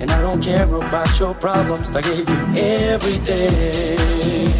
And I don't care about your problems. I gave you everything.